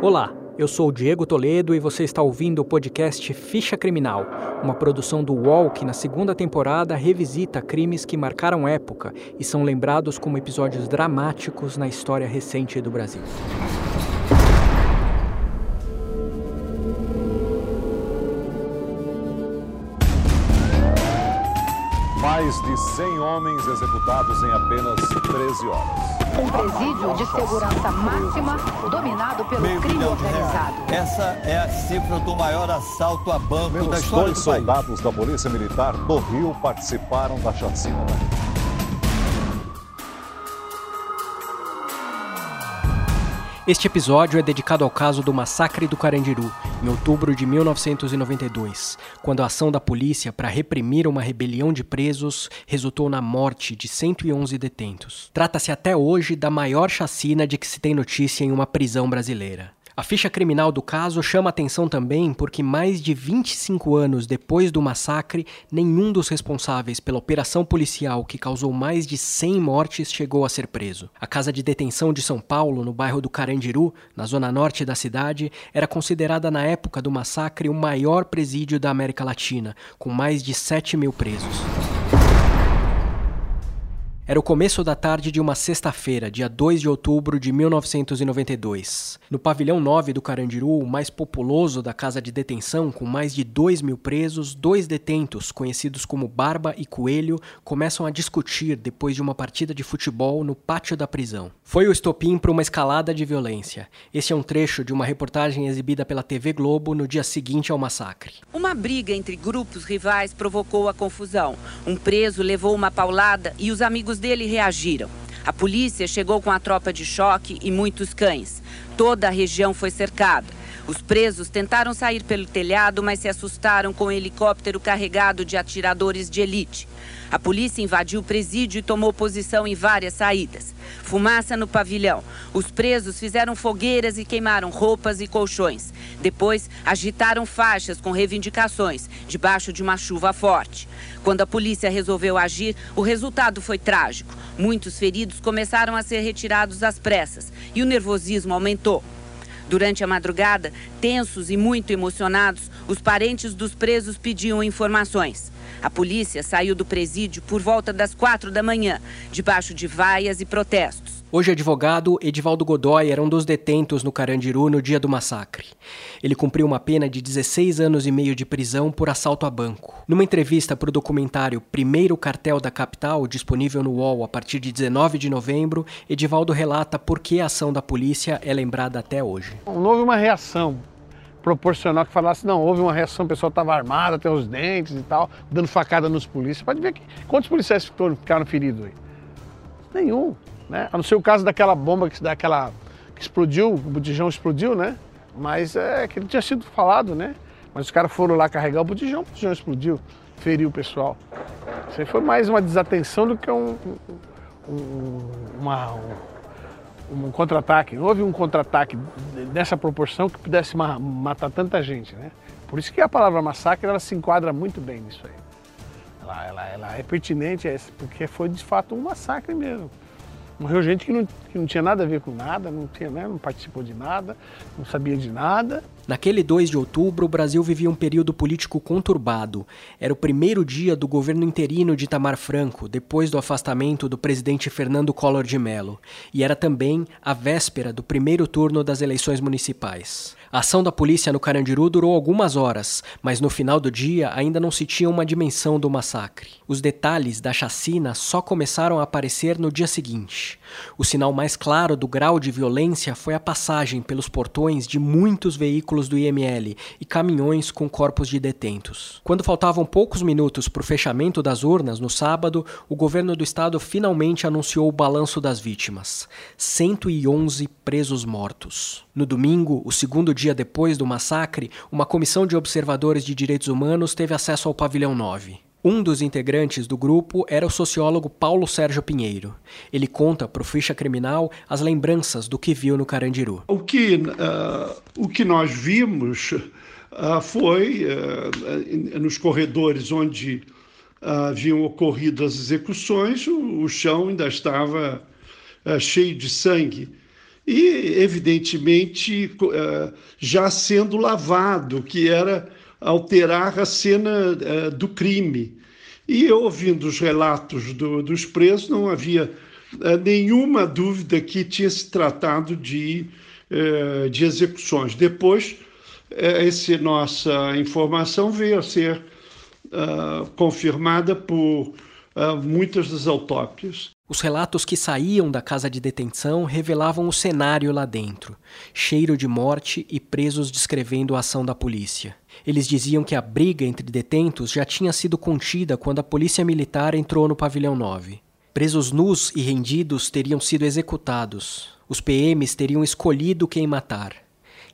Olá, eu sou Diego Toledo e você está ouvindo o podcast Ficha Criminal, uma produção do UOL que na segunda temporada revisita crimes que marcaram época e são lembrados como episódios dramáticos na história recente do Brasil. Mais de 100 homens executados em apenas 13 horas. Um presídio de segurança máxima dominado pelo Meio crime organizado. Essa é a cifra do maior assalto a banco da Menos história dois do país. soldados da Polícia Militar do Rio participaram da chacina. Este episódio é dedicado ao caso do massacre do Carandiru, em outubro de 1992, quando a ação da polícia para reprimir uma rebelião de presos resultou na morte de 111 detentos. Trata-se até hoje da maior chacina de que se tem notícia em uma prisão brasileira. A ficha criminal do caso chama atenção também porque, mais de 25 anos depois do massacre, nenhum dos responsáveis pela operação policial que causou mais de 100 mortes chegou a ser preso. A casa de detenção de São Paulo, no bairro do Carandiru, na zona norte da cidade, era considerada na época do massacre o maior presídio da América Latina, com mais de 7 mil presos. Era o começo da tarde de uma sexta-feira, dia 2 de outubro de 1992. No pavilhão 9 do Carandiru, o mais populoso da casa de detenção, com mais de 2 mil presos, dois detentos, conhecidos como Barba e Coelho, começam a discutir depois de uma partida de futebol no pátio da prisão. Foi o estopim para uma escalada de violência. Este é um trecho de uma reportagem exibida pela TV Globo no dia seguinte ao massacre. Uma briga entre grupos rivais provocou a confusão. Um preso levou uma paulada e os amigos dele reagiram. A polícia chegou com a tropa de choque e muitos cães. Toda a região foi cercada. Os presos tentaram sair pelo telhado, mas se assustaram com o helicóptero carregado de atiradores de elite. A polícia invadiu o presídio e tomou posição em várias saídas. Fumaça no pavilhão. Os presos fizeram fogueiras e queimaram roupas e colchões. Depois, agitaram faixas com reivindicações, debaixo de uma chuva forte. Quando a polícia resolveu agir, o resultado foi trágico. Muitos feridos começaram a ser retirados às pressas e o nervosismo aumentou. Durante a madrugada, tensos e muito emocionados, os parentes dos presos pediam informações. A polícia saiu do presídio por volta das quatro da manhã, debaixo de vaias e protestos. Hoje, advogado Edivaldo Godoy era um dos detentos no Carandiru no dia do massacre. Ele cumpriu uma pena de 16 anos e meio de prisão por assalto a banco. Numa entrevista para o documentário Primeiro Cartel da Capital, disponível no UOL a partir de 19 de novembro, Edivaldo relata por que a ação da polícia é lembrada até hoje. Não houve uma reação proporcional que falasse, não, houve uma reação, o pessoal estava armado até os dentes e tal, dando facada nos polícias. Pode ver que quantos policiais ficaram feridos aí? Nenhum, né? A não ser o caso daquela bomba que, daquela, que explodiu, o botijão explodiu, né? Mas é que ele tinha sido falado, né? Mas os caras foram lá carregar o botijão, o botijão explodiu, feriu o pessoal. Isso aí foi mais uma desatenção do que um, um, uma, um, um contra-ataque. Não houve um contra-ataque dessa proporção que pudesse ma matar tanta gente, né? Por isso que a palavra massacre ela se enquadra muito bem nisso aí. Ela, ela, ela é pertinente, porque foi de fato um massacre mesmo. Morreu gente que não, que não tinha nada a ver com nada, não, tinha, né, não participou de nada, não sabia de nada. Naquele 2 de outubro, o Brasil vivia um período político conturbado. Era o primeiro dia do governo interino de Itamar Franco, depois do afastamento do presidente Fernando Collor de Mello. E era também a véspera do primeiro turno das eleições municipais. A ação da polícia no Carandiru durou algumas horas, mas no final do dia ainda não se tinha uma dimensão do massacre. Os detalhes da chacina só começaram a aparecer no dia seguinte. O sinal mais claro do grau de violência foi a passagem pelos portões de muitos veículos do IML e caminhões com corpos de detentos. Quando faltavam poucos minutos para o fechamento das urnas no sábado, o governo do estado finalmente anunciou o balanço das vítimas: 111 presos mortos. No domingo, o segundo dia depois do massacre, uma comissão de observadores de direitos humanos teve acesso ao pavilhão 9. Um dos integrantes do grupo era o sociólogo Paulo Sérgio Pinheiro. Ele conta para o Ficha Criminal as lembranças do que viu no Carandiru. O que, uh, o que nós vimos uh, foi uh, nos corredores onde haviam ocorrido as execuções, o, o chão ainda estava cheio de sangue. E, evidentemente, eh, já sendo lavado, que era alterar a cena eh, do crime. E ouvindo os relatos do, dos presos, não havia eh, nenhuma dúvida que tinha se tratado de, de execuções. Depois, essa nossa informação veio a ser confirmada por muitas das autópsias. Os relatos que saíam da casa de detenção revelavam o cenário lá dentro: cheiro de morte e presos descrevendo a ação da polícia. Eles diziam que a briga entre detentos já tinha sido contida quando a polícia militar entrou no pavilhão 9. Presos nus e rendidos teriam sido executados. Os PMs teriam escolhido quem matar.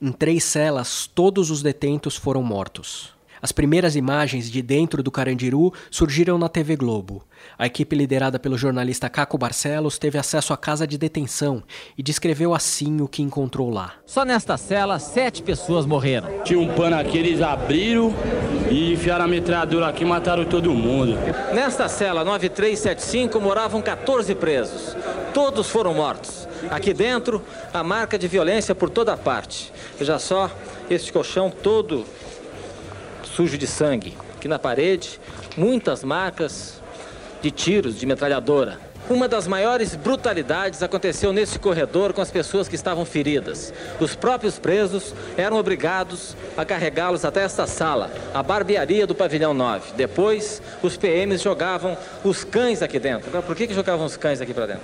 Em três celas, todos os detentos foram mortos. As primeiras imagens de dentro do Carandiru surgiram na TV Globo. A equipe liderada pelo jornalista Caco Barcelos teve acesso à casa de detenção e descreveu assim o que encontrou lá. Só nesta cela, sete pessoas morreram. Tinha um pano aqui, eles abriram e enfiaram a metralhadora aqui e mataram todo mundo. Nesta cela 9375 moravam 14 presos. Todos foram mortos. Aqui dentro, a marca de violência por toda parte. Veja só, este colchão todo sujo de sangue. Aqui na parede, muitas marcas de tiros de metralhadora. Uma das maiores brutalidades aconteceu nesse corredor com as pessoas que estavam feridas. Os próprios presos eram obrigados a carregá-los até esta sala, a barbearia do pavilhão 9. Depois, os PMs jogavam os cães aqui dentro. Por que, que jogavam os cães aqui para dentro?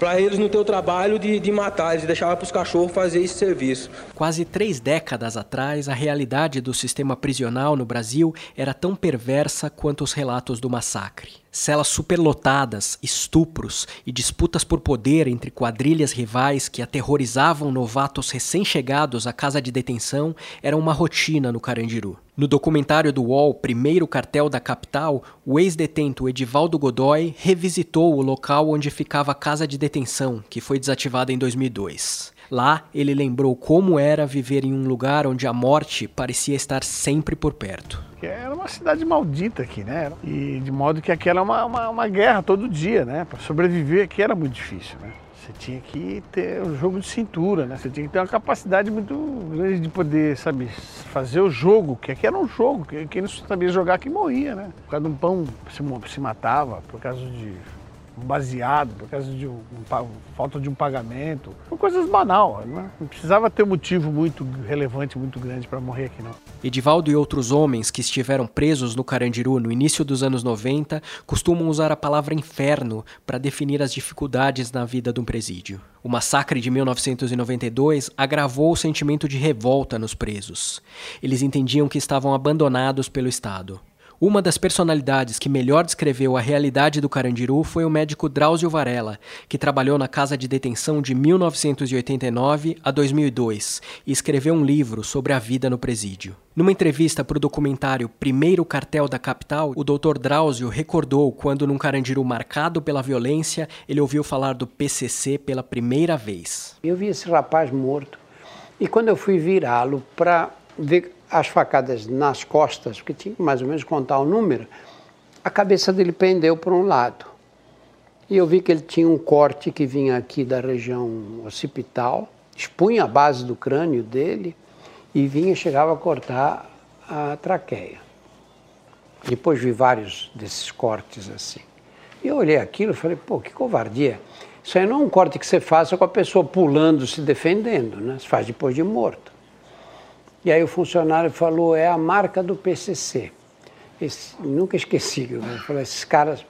Para eles não ter o trabalho de, de matar, eles deixavam para os cachorros fazer esse serviço. Quase três décadas atrás, a realidade do sistema prisional no Brasil era tão perversa quanto os relatos do massacre. Celas superlotadas, estupros e disputas por poder entre quadrilhas rivais que aterrorizavam novatos recém-chegados à casa de detenção eram uma rotina no Carandiru. No documentário do UOL Primeiro Cartel da Capital, o ex-detento Edivaldo Godoy revisitou o local onde ficava a casa de detenção, que foi desativada em 2002. Lá, ele lembrou como era viver em um lugar onde a morte parecia estar sempre por perto. Era uma cidade maldita aqui, né? E de modo que aqui era uma, uma, uma guerra todo dia, né? Para sobreviver aqui era muito difícil, né? Você tinha que ter um jogo de cintura, né? Você tinha que ter uma capacidade muito grande de poder, sabe, fazer o jogo, que aqui era um jogo, quem não sabia jogar aqui morria, né? Por causa de um pão se, se matava, por causa de baseado por causa de um, falta de um pagamento, coisas banal, né? não precisava ter um motivo muito relevante, muito grande para morrer aqui não. Edivaldo e outros homens que estiveram presos no Carandiru no início dos anos 90 costumam usar a palavra inferno para definir as dificuldades na vida de um presídio. O massacre de 1992 agravou o sentimento de revolta nos presos. Eles entendiam que estavam abandonados pelo Estado. Uma das personalidades que melhor descreveu a realidade do Carandiru foi o médico Drauzio Varela, que trabalhou na casa de detenção de 1989 a 2002 e escreveu um livro sobre a vida no presídio. Numa entrevista para o documentário Primeiro Cartel da Capital, o Dr. Drauzio recordou quando, num Carandiru marcado pela violência, ele ouviu falar do PCC pela primeira vez. Eu vi esse rapaz morto e quando eu fui virá-lo para ver as facadas nas costas, porque tinha que mais ou menos contar o número, a cabeça dele pendeu para um lado. E eu vi que ele tinha um corte que vinha aqui da região occipital, expunha a base do crânio dele e vinha chegava a cortar a traqueia. Depois vi vários desses cortes assim. E eu olhei aquilo e falei, pô, que covardia. Isso aí não é um corte que você faça com a pessoa pulando, se defendendo, né? Se faz depois de morto. E aí o funcionário falou, é a marca do PCC. Esse, nunca esqueci, eu falei, esses caras,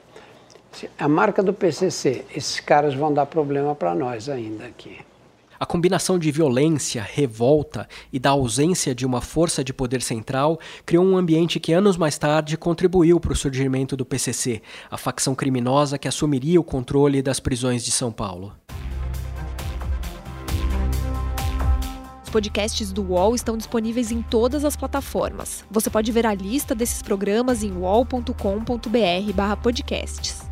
a marca do PCC, esses caras vão dar problema para nós ainda aqui. A combinação de violência, revolta e da ausência de uma força de poder central criou um ambiente que anos mais tarde contribuiu para o surgimento do PCC, a facção criminosa que assumiria o controle das prisões de São Paulo. Podcasts do UOL estão disponíveis em todas as plataformas. Você pode ver a lista desses programas em wall.com.br/podcasts.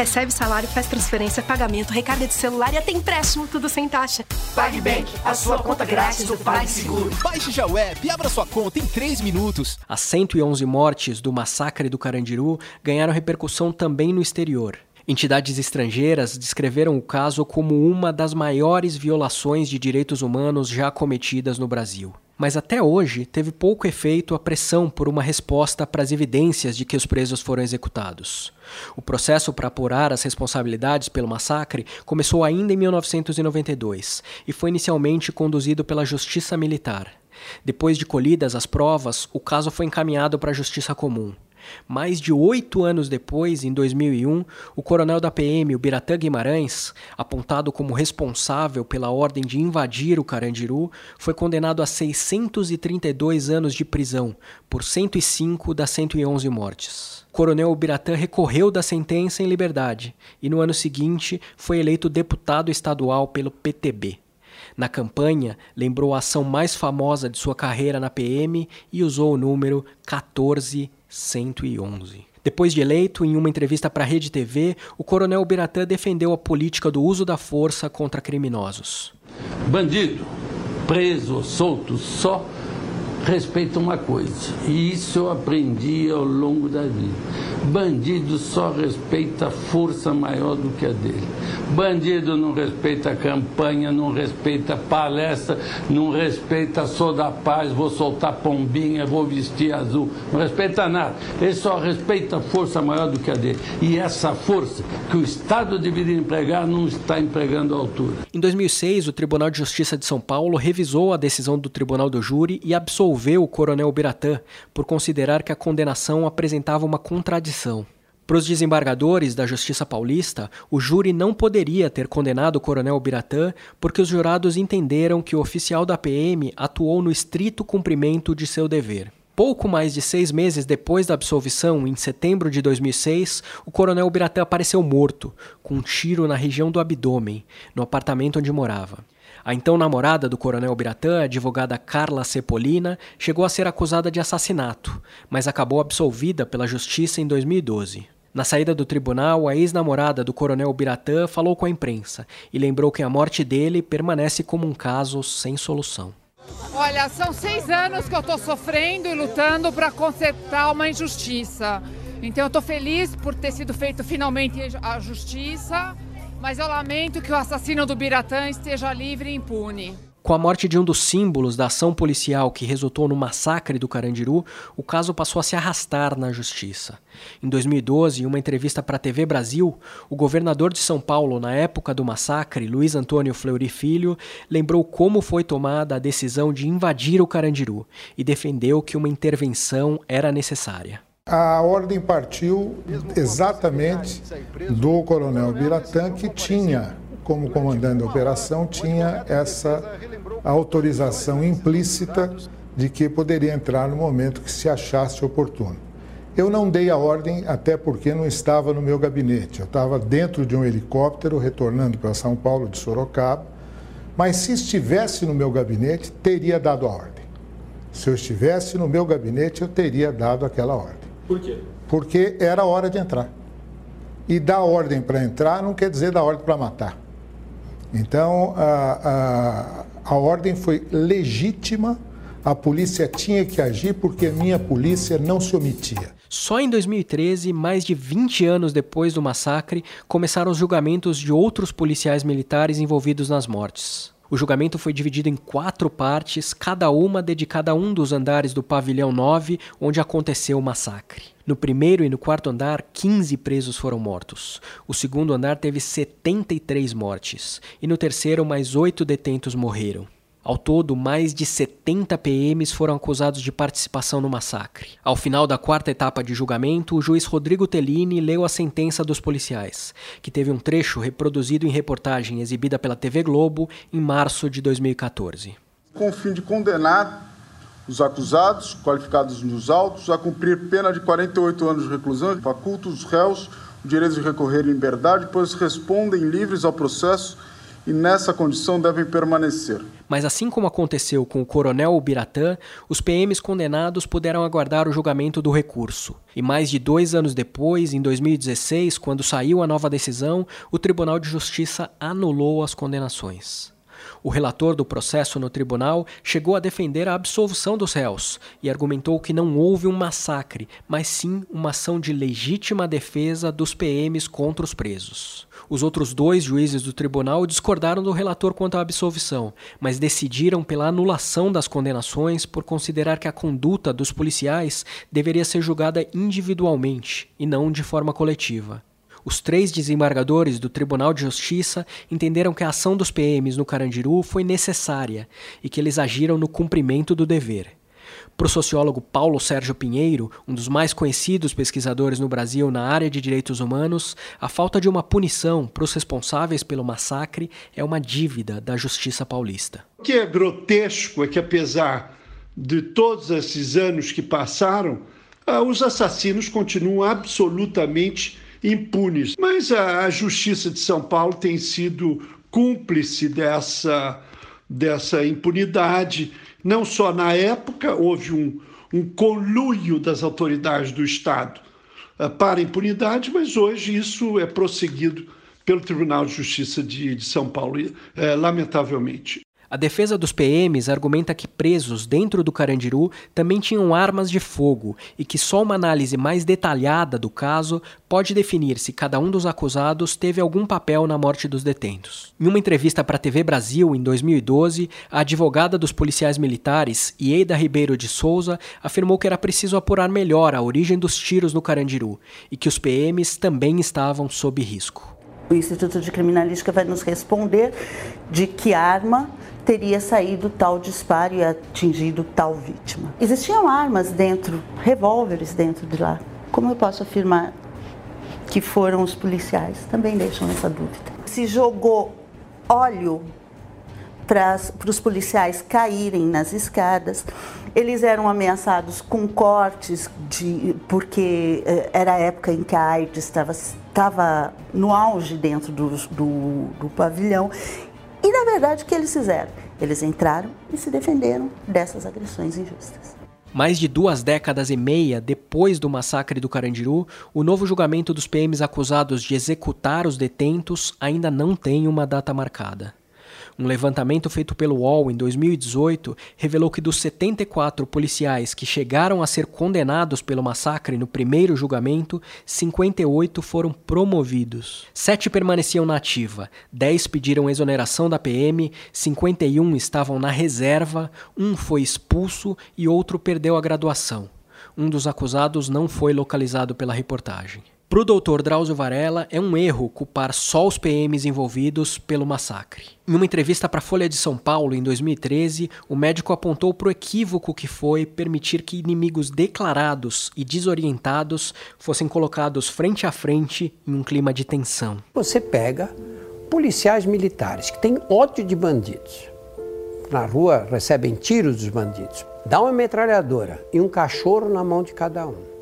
Recebe salário, faz transferência, pagamento, recarga de celular e até empréstimo, tudo sem taxa. PagBank, a sua conta grátis do PagSeguro. Baixe já o app e abra sua conta em 3 minutos. As 111 mortes do massacre do Carandiru ganharam repercussão também no exterior. Entidades estrangeiras descreveram o caso como uma das maiores violações de direitos humanos já cometidas no Brasil. Mas até hoje teve pouco efeito a pressão por uma resposta para as evidências de que os presos foram executados. O processo para apurar as responsabilidades pelo massacre começou ainda em 1992 e foi inicialmente conduzido pela Justiça Militar. Depois de colhidas as provas, o caso foi encaminhado para a Justiça Comum. Mais de oito anos depois, em 2001, o coronel da PM, o Biratã Guimarães, apontado como responsável pela ordem de invadir o Carandiru, foi condenado a 632 anos de prisão, por 105 das 111 mortes. O coronel Biratã recorreu da sentença em liberdade e, no ano seguinte, foi eleito deputado estadual pelo PTB. Na campanha, lembrou a ação mais famosa de sua carreira na PM e usou o número 14 111. Depois de eleito, em uma entrevista para a Rede TV, o coronel Biratã defendeu a política do uso da força contra criminosos. Bandido, preso, solto, só respeita uma coisa, e isso eu aprendi ao longo da vida. Bandido só respeita força maior do que a dele. Bandido não respeita campanha, não respeita palestra, não respeita sou da paz, vou soltar pombinha, vou vestir azul. Não respeita nada. Ele só respeita força maior do que a dele. E essa força que o Estado deveria empregar não está empregando à altura. Em 2006, o Tribunal de Justiça de São Paulo revisou a decisão do Tribunal do Júri e absolveu absolveu o coronel Biratã por considerar que a condenação apresentava uma contradição. Para os desembargadores da Justiça Paulista, o júri não poderia ter condenado o coronel Biratã porque os jurados entenderam que o oficial da PM atuou no estrito cumprimento de seu dever. Pouco mais de seis meses depois da absolvição, em setembro de 2006, o coronel Biratã apareceu morto, com um tiro na região do abdômen, no apartamento onde morava. A então namorada do coronel Biratã, advogada Carla Cepolina, chegou a ser acusada de assassinato, mas acabou absolvida pela justiça em 2012. Na saída do tribunal, a ex-namorada do coronel Biratã falou com a imprensa e lembrou que a morte dele permanece como um caso sem solução. Olha, são seis anos que eu estou sofrendo e lutando para consertar uma injustiça. Então eu estou feliz por ter sido feito finalmente a justiça mas eu lamento que o assassino do Biratã esteja livre e impune. Com a morte de um dos símbolos da ação policial que resultou no massacre do Carandiru, o caso passou a se arrastar na justiça. Em 2012, em uma entrevista para a TV Brasil, o governador de São Paulo, na época do massacre, Luiz Antônio Fleury Filho, lembrou como foi tomada a decisão de invadir o Carandiru e defendeu que uma intervenção era necessária. A ordem partiu exatamente do coronel Biratã, que tinha, como comandante da operação, tinha essa autorização implícita de que poderia entrar no momento que se achasse oportuno. Eu não dei a ordem, até porque não estava no meu gabinete. Eu estava dentro de um helicóptero retornando para São Paulo de Sorocaba, mas se estivesse no meu gabinete, teria dado a ordem. Se eu estivesse no meu gabinete, eu teria dado aquela ordem. Por quê? Porque era hora de entrar. E dar ordem para entrar não quer dizer dar ordem para matar. Então, a, a, a ordem foi legítima, a polícia tinha que agir porque a minha polícia não se omitia. Só em 2013, mais de 20 anos depois do massacre, começaram os julgamentos de outros policiais militares envolvidos nas mortes. O julgamento foi dividido em quatro partes, cada uma dedicada a um dos andares do pavilhão 9, onde aconteceu o massacre. No primeiro e no quarto andar, 15 presos foram mortos. O segundo andar teve 73 mortes. E no terceiro, mais oito detentos morreram. Ao todo, mais de 70 PMs foram acusados de participação no massacre. Ao final da quarta etapa de julgamento, o juiz Rodrigo Tellini leu a sentença dos policiais, que teve um trecho reproduzido em reportagem exibida pela TV Globo em março de 2014. Com o fim de condenar os acusados, qualificados nos autos, a cumprir pena de 48 anos de reclusão, faculta os réus o direito de recorrer em liberdade, pois respondem livres ao processo e nessa condição devem permanecer. Mas assim como aconteceu com o coronel Ubiratã, os PMs condenados puderam aguardar o julgamento do recurso. E mais de dois anos depois, em 2016, quando saiu a nova decisão, o Tribunal de Justiça anulou as condenações. O relator do processo no tribunal chegou a defender a absolvição dos réus e argumentou que não houve um massacre, mas sim uma ação de legítima defesa dos PMs contra os presos. Os outros dois juízes do tribunal discordaram do relator quanto à absolvição, mas decidiram pela anulação das condenações por considerar que a conduta dos policiais deveria ser julgada individualmente e não de forma coletiva. Os três desembargadores do Tribunal de Justiça entenderam que a ação dos PMs no Carandiru foi necessária e que eles agiram no cumprimento do dever. Para o sociólogo Paulo Sérgio Pinheiro, um dos mais conhecidos pesquisadores no Brasil na área de direitos humanos, a falta de uma punição para os responsáveis pelo massacre é uma dívida da justiça paulista. O que é grotesco é que, apesar de todos esses anos que passaram, ah, os assassinos continuam absolutamente impunes. Mas a, a Justiça de São Paulo tem sido cúmplice dessa, dessa impunidade. Não só na época houve um, um conluio das autoridades do Estado uh, para a impunidade, mas hoje isso é prosseguido pelo Tribunal de Justiça de, de São Paulo, uh, lamentavelmente. A defesa dos PMs argumenta que presos dentro do Carandiru também tinham armas de fogo e que só uma análise mais detalhada do caso pode definir se cada um dos acusados teve algum papel na morte dos detentos. Em uma entrevista para a TV Brasil em 2012, a advogada dos policiais militares, Ieda Ribeiro de Souza, afirmou que era preciso apurar melhor a origem dos tiros no Carandiru e que os PMs também estavam sob risco. O Instituto de Criminalística vai nos responder de que arma teria saído tal disparo e atingido tal vítima. Existiam armas dentro, revólveres dentro de lá. Como eu posso afirmar que foram os policiais? Também deixam essa dúvida. Se jogou óleo para os policiais caírem nas escadas. Eles eram ameaçados com cortes, de, porque eh, era a época em que a AIDS estava, estava no auge dentro do, do, do pavilhão verdade, o que eles fizeram? Eles entraram e se defenderam dessas agressões injustas. Mais de duas décadas e meia depois do massacre do Carandiru, o novo julgamento dos PMs acusados de executar os detentos ainda não tem uma data marcada. Um levantamento feito pelo UOL em 2018 revelou que dos 74 policiais que chegaram a ser condenados pelo massacre no primeiro julgamento, 58 foram promovidos. Sete permaneciam na ativa, 10 pediram exoneração da PM, 51 estavam na reserva, um foi expulso e outro perdeu a graduação. Um dos acusados não foi localizado pela reportagem. Para o doutor Drauzio Varela, é um erro culpar só os PMs envolvidos pelo massacre. Em uma entrevista para a Folha de São Paulo em 2013, o médico apontou para o equívoco que foi permitir que inimigos declarados e desorientados fossem colocados frente a frente em um clima de tensão. Você pega policiais militares que têm ódio de bandidos. Na rua recebem tiros dos bandidos. Dá uma metralhadora e um cachorro na mão de cada um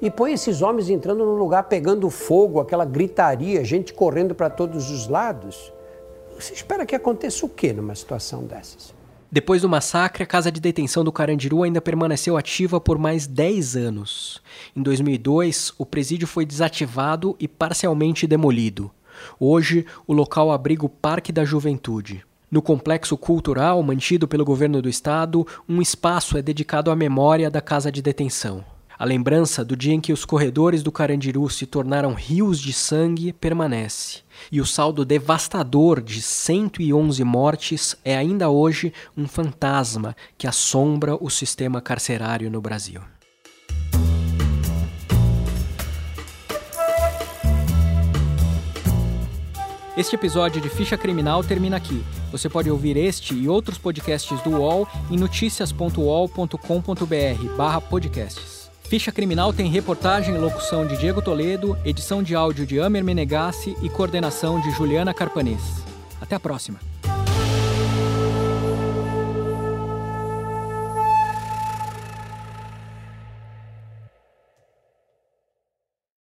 e põe esses homens entrando num lugar pegando fogo, aquela gritaria, gente correndo para todos os lados. Você espera que aconteça o quê numa situação dessas? Depois do massacre, a casa de detenção do Carandiru ainda permaneceu ativa por mais 10 anos. Em 2002, o presídio foi desativado e parcialmente demolido. Hoje, o local abriga o Parque da Juventude. No complexo cultural mantido pelo governo do estado, um espaço é dedicado à memória da casa de detenção. A lembrança do dia em que os corredores do Carandiru se tornaram rios de sangue permanece. E o saldo devastador de 111 mortes é ainda hoje um fantasma que assombra o sistema carcerário no Brasil. Este episódio de Ficha Criminal termina aqui. Você pode ouvir este e outros podcasts do UOL em noticias.uol.com.br/podcasts. Ficha Criminal tem reportagem e locução de Diego Toledo, edição de áudio de Amer Menegassi e coordenação de Juliana Carpanês. Até a próxima.